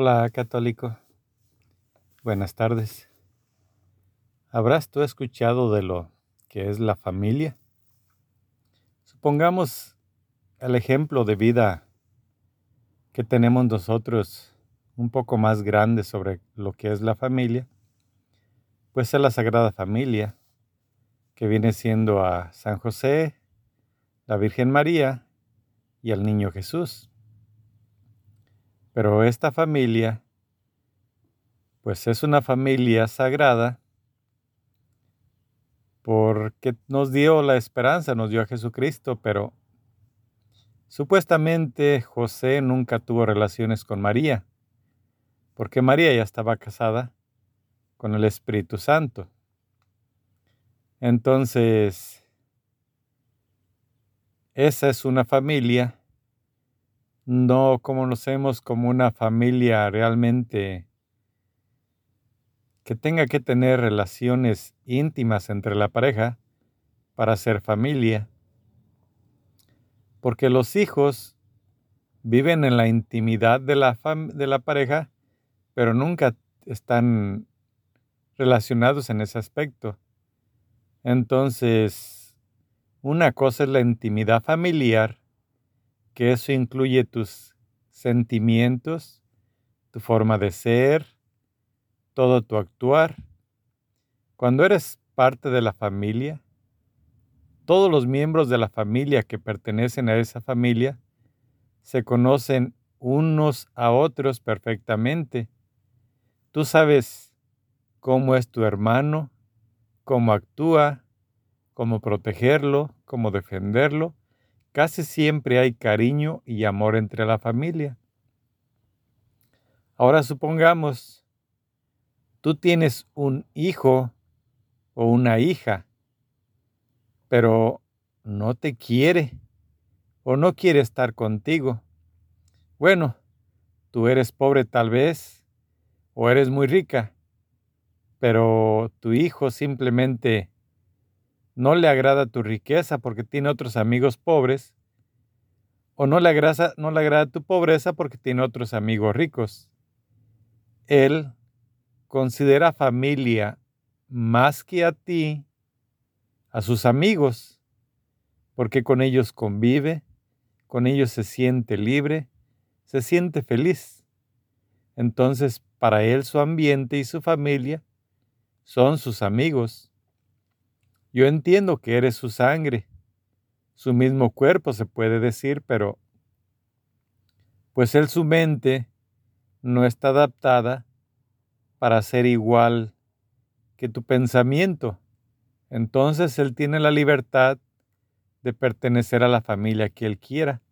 Hola, católico. Buenas tardes. ¿Habrás tú escuchado de lo que es la familia? Supongamos el ejemplo de vida que tenemos nosotros un poco más grande sobre lo que es la familia, pues es la Sagrada Familia, que viene siendo a San José, la Virgen María y al Niño Jesús. Pero esta familia, pues es una familia sagrada porque nos dio la esperanza, nos dio a Jesucristo, pero supuestamente José nunca tuvo relaciones con María, porque María ya estaba casada con el Espíritu Santo. Entonces, esa es una familia no conocemos como una familia realmente que tenga que tener relaciones íntimas entre la pareja para ser familia. Porque los hijos viven en la intimidad de la, de la pareja, pero nunca están relacionados en ese aspecto. Entonces, una cosa es la intimidad familiar que eso incluye tus sentimientos, tu forma de ser, todo tu actuar. Cuando eres parte de la familia, todos los miembros de la familia que pertenecen a esa familia se conocen unos a otros perfectamente. Tú sabes cómo es tu hermano, cómo actúa, cómo protegerlo, cómo defenderlo Casi siempre hay cariño y amor entre la familia. Ahora supongamos, tú tienes un hijo o una hija, pero no te quiere o no quiere estar contigo. Bueno, tú eres pobre tal vez o eres muy rica, pero tu hijo simplemente no le agrada tu riqueza porque tiene otros amigos pobres, o no le, agrada, agrada tu pobreza porque tiene otros amigos ricos. Él considera familia más que a ti, a sus amigos, porque con ellos convive, con ellos se siente libre, se siente feliz. Entonces, para él su ambiente y su familia son sus amigos yo entiendo que eres su sangre, su mismo cuerpo se puede decir, pero pues él su mente no está adaptada para ser igual que tu pensamiento. Entonces él tiene la libertad de pertenecer a la familia que él quiera.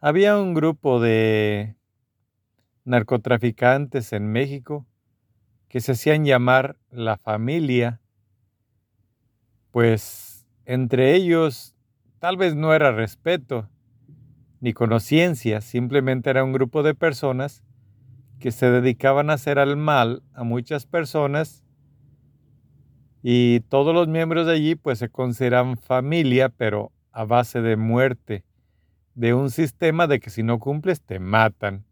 Había un grupo de narcotraficantes en México que se hacían llamar la familia pues entre ellos tal vez no era respeto ni conciencia, simplemente era un grupo de personas que se dedicaban a hacer al mal a muchas personas y todos los miembros de allí pues se consideran familia, pero a base de muerte, de un sistema de que si no cumples te matan.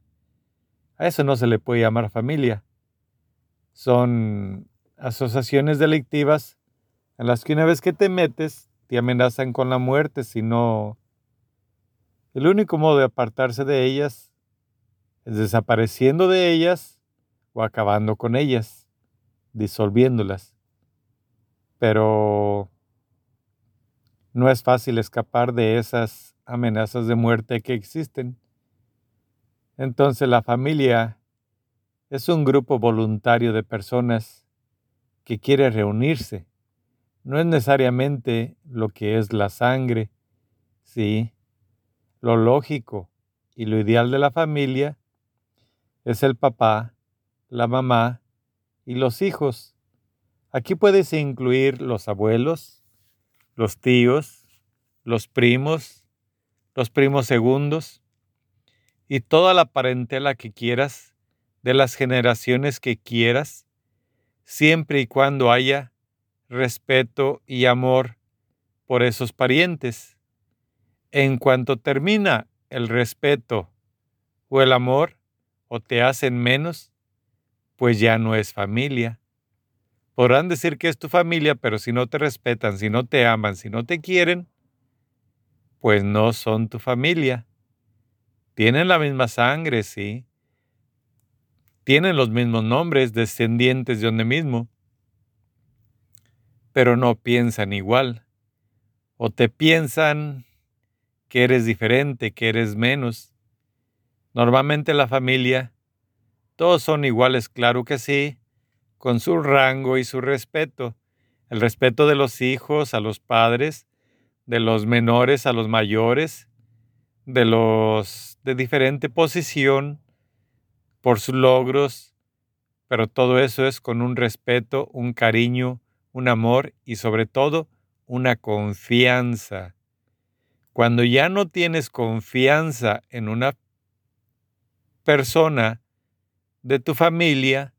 A eso no se le puede llamar familia. Son asociaciones delictivas en las que una vez que te metes, te amenazan con la muerte, sino el único modo de apartarse de ellas es desapareciendo de ellas o acabando con ellas, disolviéndolas. Pero no es fácil escapar de esas amenazas de muerte que existen. Entonces la familia es un grupo voluntario de personas que quiere reunirse no es necesariamente lo que es la sangre, sí. Lo lógico y lo ideal de la familia es el papá, la mamá y los hijos. Aquí puedes incluir los abuelos, los tíos, los primos, los primos segundos y toda la parentela que quieras de las generaciones que quieras, siempre y cuando haya respeto y amor por esos parientes. En cuanto termina el respeto o el amor, o te hacen menos, pues ya no es familia. Podrán decir que es tu familia, pero si no te respetan, si no te aman, si no te quieren, pues no son tu familia. Tienen la misma sangre, sí. Tienen los mismos nombres, descendientes de donde mismo, pero no piensan igual. O te piensan que eres diferente, que eres menos. Normalmente la familia, todos son iguales, claro que sí, con su rango y su respeto. El respeto de los hijos a los padres, de los menores a los mayores, de los de diferente posición, por sus logros, pero todo eso es con un respeto, un cariño, un amor y sobre todo una confianza. Cuando ya no tienes confianza en una persona de tu familia,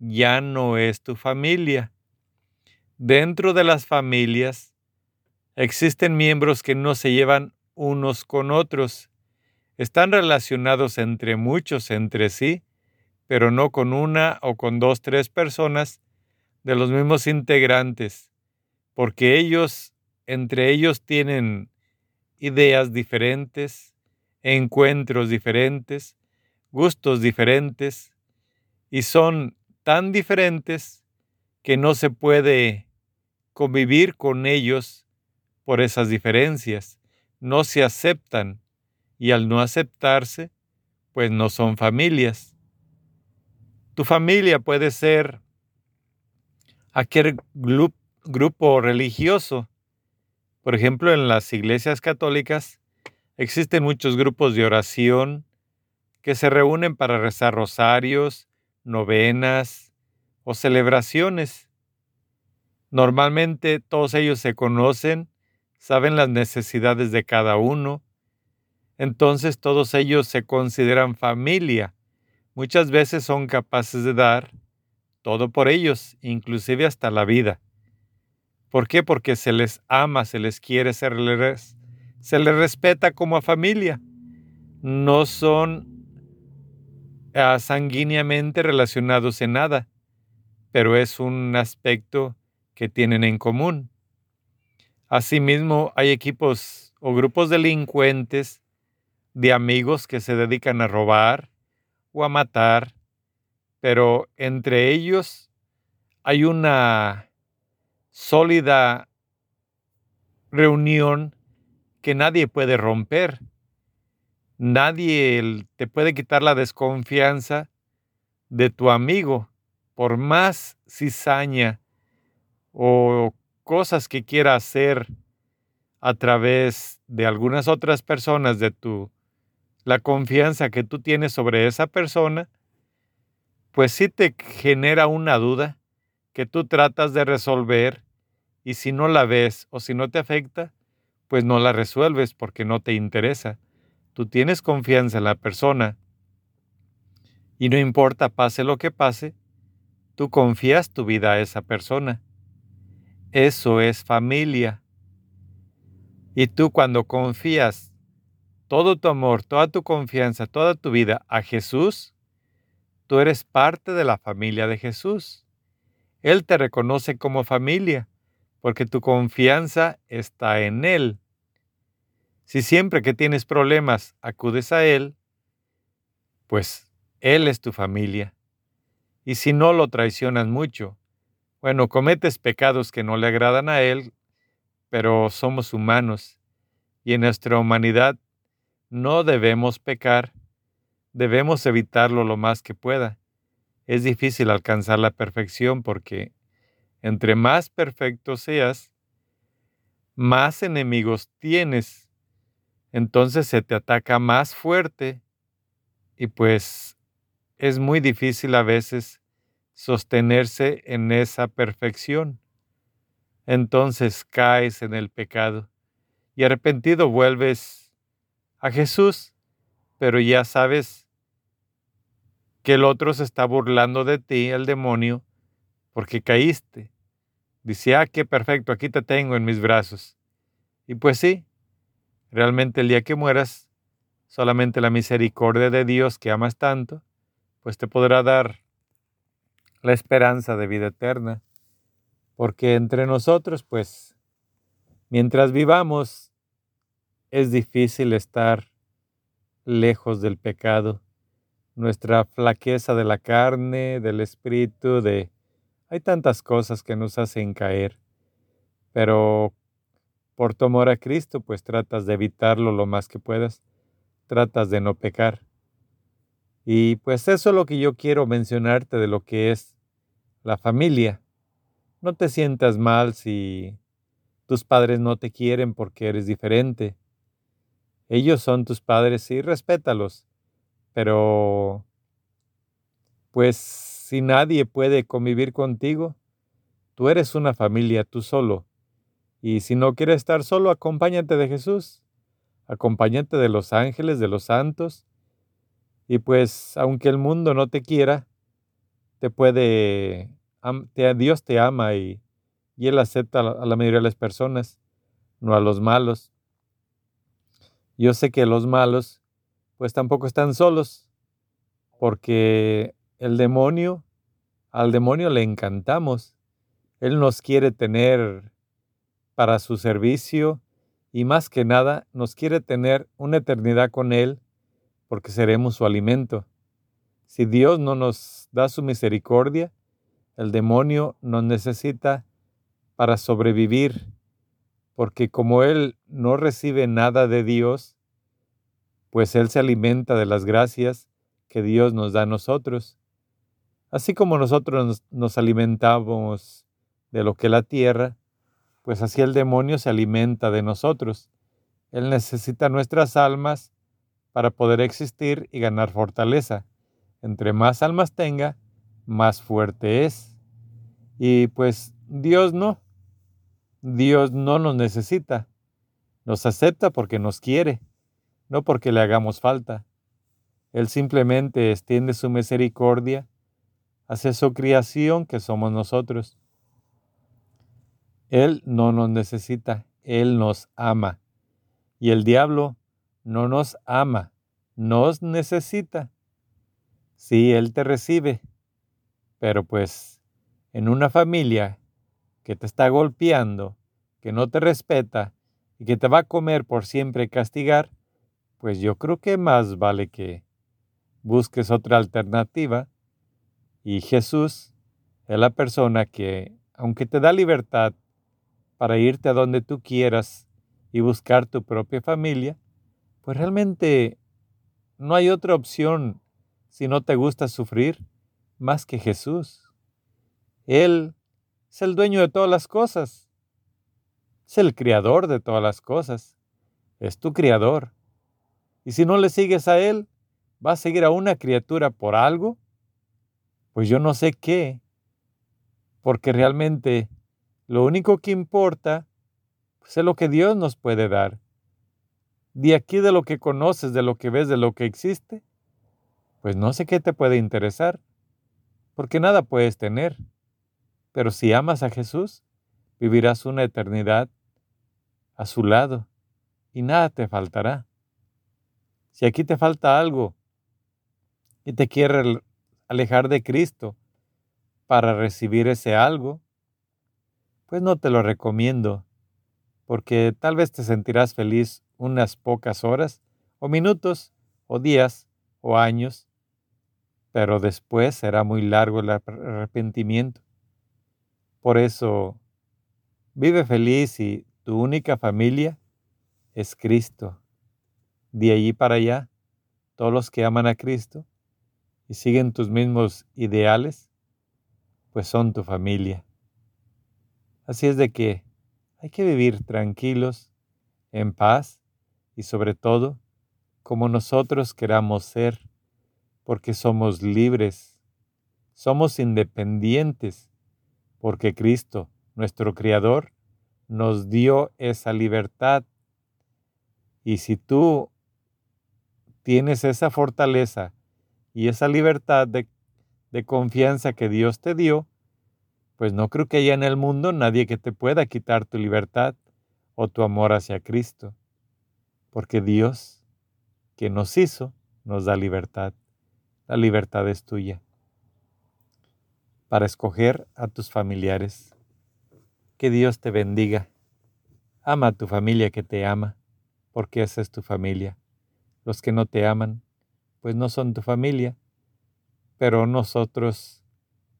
ya no es tu familia. Dentro de las familias existen miembros que no se llevan unos con otros. Están relacionados entre muchos entre sí, pero no con una o con dos, tres personas de los mismos integrantes, porque ellos, entre ellos, tienen ideas diferentes, encuentros diferentes, gustos diferentes, y son tan diferentes que no se puede convivir con ellos por esas diferencias. No se aceptan y al no aceptarse, pues no son familias. Tu familia puede ser aquel grupo religioso. Por ejemplo, en las iglesias católicas existen muchos grupos de oración que se reúnen para rezar rosarios, novenas o celebraciones. Normalmente todos ellos se conocen, saben las necesidades de cada uno, entonces todos ellos se consideran familia. Muchas veces son capaces de dar todo por ellos, inclusive hasta la vida. ¿Por qué? Porque se les ama, se les quiere, se les, se les respeta como a familia. No son sanguíneamente relacionados en nada, pero es un aspecto que tienen en común. Asimismo, hay equipos o grupos delincuentes de amigos que se dedican a robar o a matar, pero entre ellos hay una sólida reunión que nadie puede romper. Nadie te puede quitar la desconfianza de tu amigo, por más cizaña o cosas que quiera hacer a través de algunas otras personas de tu la confianza que tú tienes sobre esa persona, pues sí te genera una duda que tú tratas de resolver y si no la ves o si no te afecta, pues no la resuelves porque no te interesa tú tienes confianza en la persona y no importa pase lo que pase, tú confías tu vida a esa persona. Eso es familia. Y tú cuando confías todo tu amor, toda tu confianza, toda tu vida a Jesús, tú eres parte de la familia de Jesús. Él te reconoce como familia porque tu confianza está en Él. Si siempre que tienes problemas acudes a Él, pues Él es tu familia. Y si no lo traicionas mucho, bueno, cometes pecados que no le agradan a Él, pero somos humanos y en nuestra humanidad no debemos pecar, debemos evitarlo lo más que pueda. Es difícil alcanzar la perfección porque entre más perfecto seas, más enemigos tienes entonces se te ataca más fuerte y pues es muy difícil a veces sostenerse en esa perfección. Entonces caes en el pecado y arrepentido vuelves a Jesús, pero ya sabes que el otro se está burlando de ti, el demonio, porque caíste. Dice, ah, qué perfecto, aquí te tengo en mis brazos. Y pues sí, Realmente el día que mueras, solamente la misericordia de Dios que amas tanto pues te podrá dar la esperanza de vida eterna, porque entre nosotros, pues, mientras vivamos, es difícil estar lejos del pecado, nuestra flaqueza de la carne, del espíritu, de... Hay tantas cosas que nos hacen caer, pero por tu amor a Cristo, pues tratas de evitarlo lo más que puedas, tratas de no pecar. Y pues eso es lo que yo quiero mencionarte de lo que es la familia. No te sientas mal si tus padres no te quieren porque eres diferente. Ellos son tus padres y respétalos. Pero, pues si nadie puede convivir contigo, tú eres una familia tú solo. Y si no quieres estar solo, acompáñate de Jesús. Acompáñate de los ángeles, de los santos. Y pues, aunque el mundo no te quiera, te puede, Dios te ama y, y Él acepta a la mayoría de las personas, no a los malos. Yo sé que los malos pues tampoco están solos, porque el demonio, al demonio le encantamos. Él nos quiere tener para su servicio y más que nada nos quiere tener una eternidad con Él porque seremos su alimento. Si Dios no nos da su misericordia, el demonio nos necesita para sobrevivir porque como Él no recibe nada de Dios, pues Él se alimenta de las gracias que Dios nos da a nosotros. Así como nosotros nos, alimentamos de lo que la tierra, pues así el demonio se alimenta de nosotros. Él necesita nuestras almas para poder existir y ganar fortaleza. Entre más almas tenga, más fuerte es. Y pues Dios no. Dios no nos necesita, nos acepta porque nos quiere, no porque le hagamos falta. Él simplemente extiende su misericordia hacia su creación que somos nosotros. Él no nos necesita, Él nos ama. Y el diablo no nos ama, nos necesita. Sí, Él te recibe, pero pues en una familia que te está golpeando, que no te respeta y que te va a comer por siempre castigar, pues yo creo que más vale que busques otra alternativa y Jesús es la persona que, aunque te da libertad para irte a donde tú quieras y buscar tu propia familia, pues realmente no hay otra opción si no te gusta sufrir más que Jesús. Él es el dueño de todas las cosas. Es el creador de todas las cosas. Es tu creador. Y si no le sigues a Él, vas a seguir a una criatura por algo, pues yo no sé qué. Porque realmente lo único que importa pues, es lo que Dios nos puede dar. De aquí de lo que conoces, de lo que ves, de lo que existe, pues no sé qué te puede interesar, porque nada puedes tener. Pero si amas a Jesús, vivirás una eternidad a su lado y nada te faltará. Si aquí te falta algo y te quieres alejar de Cristo para recibir ese algo, pues no te lo recomiendo, porque tal vez te sentirás feliz unas pocas horas, o minutos, o días, o años, pero después será muy largo el arrepentimiento. Por eso, vive feliz y tu única familia es Cristo. De allí para allá, todos los que aman a Cristo y siguen tus mismos ideales, pues son tu familia. Así es de que hay que vivir tranquilos, en paz y sobre todo como nosotros queramos ser, porque somos libres, somos independientes porque Cristo, nuestro Creador, nos dio esa libertad. Y si tú tienes esa fortaleza y esa libertad de, de, confianza que Dios te dio, pues no creo que haya en el mundo nadie que te pueda quitar tu libertad o tu amor hacia Cristo, porque Dios, que nos hizo, nos da libertad. La libertad es tuya para escoger a tus familiares. Que Dios te bendiga. Ama a tu familia que te ama, porque esa es tu familia. Los que no te aman, pues no son tu familia, pero nosotros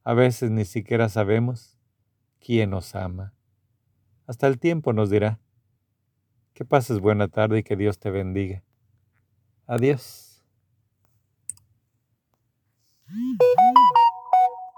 a veces ni siquiera sabemos quién nos ama. Hasta el tiempo nos dirá. Que pases buena tarde y que Dios te bendiga. Adiós.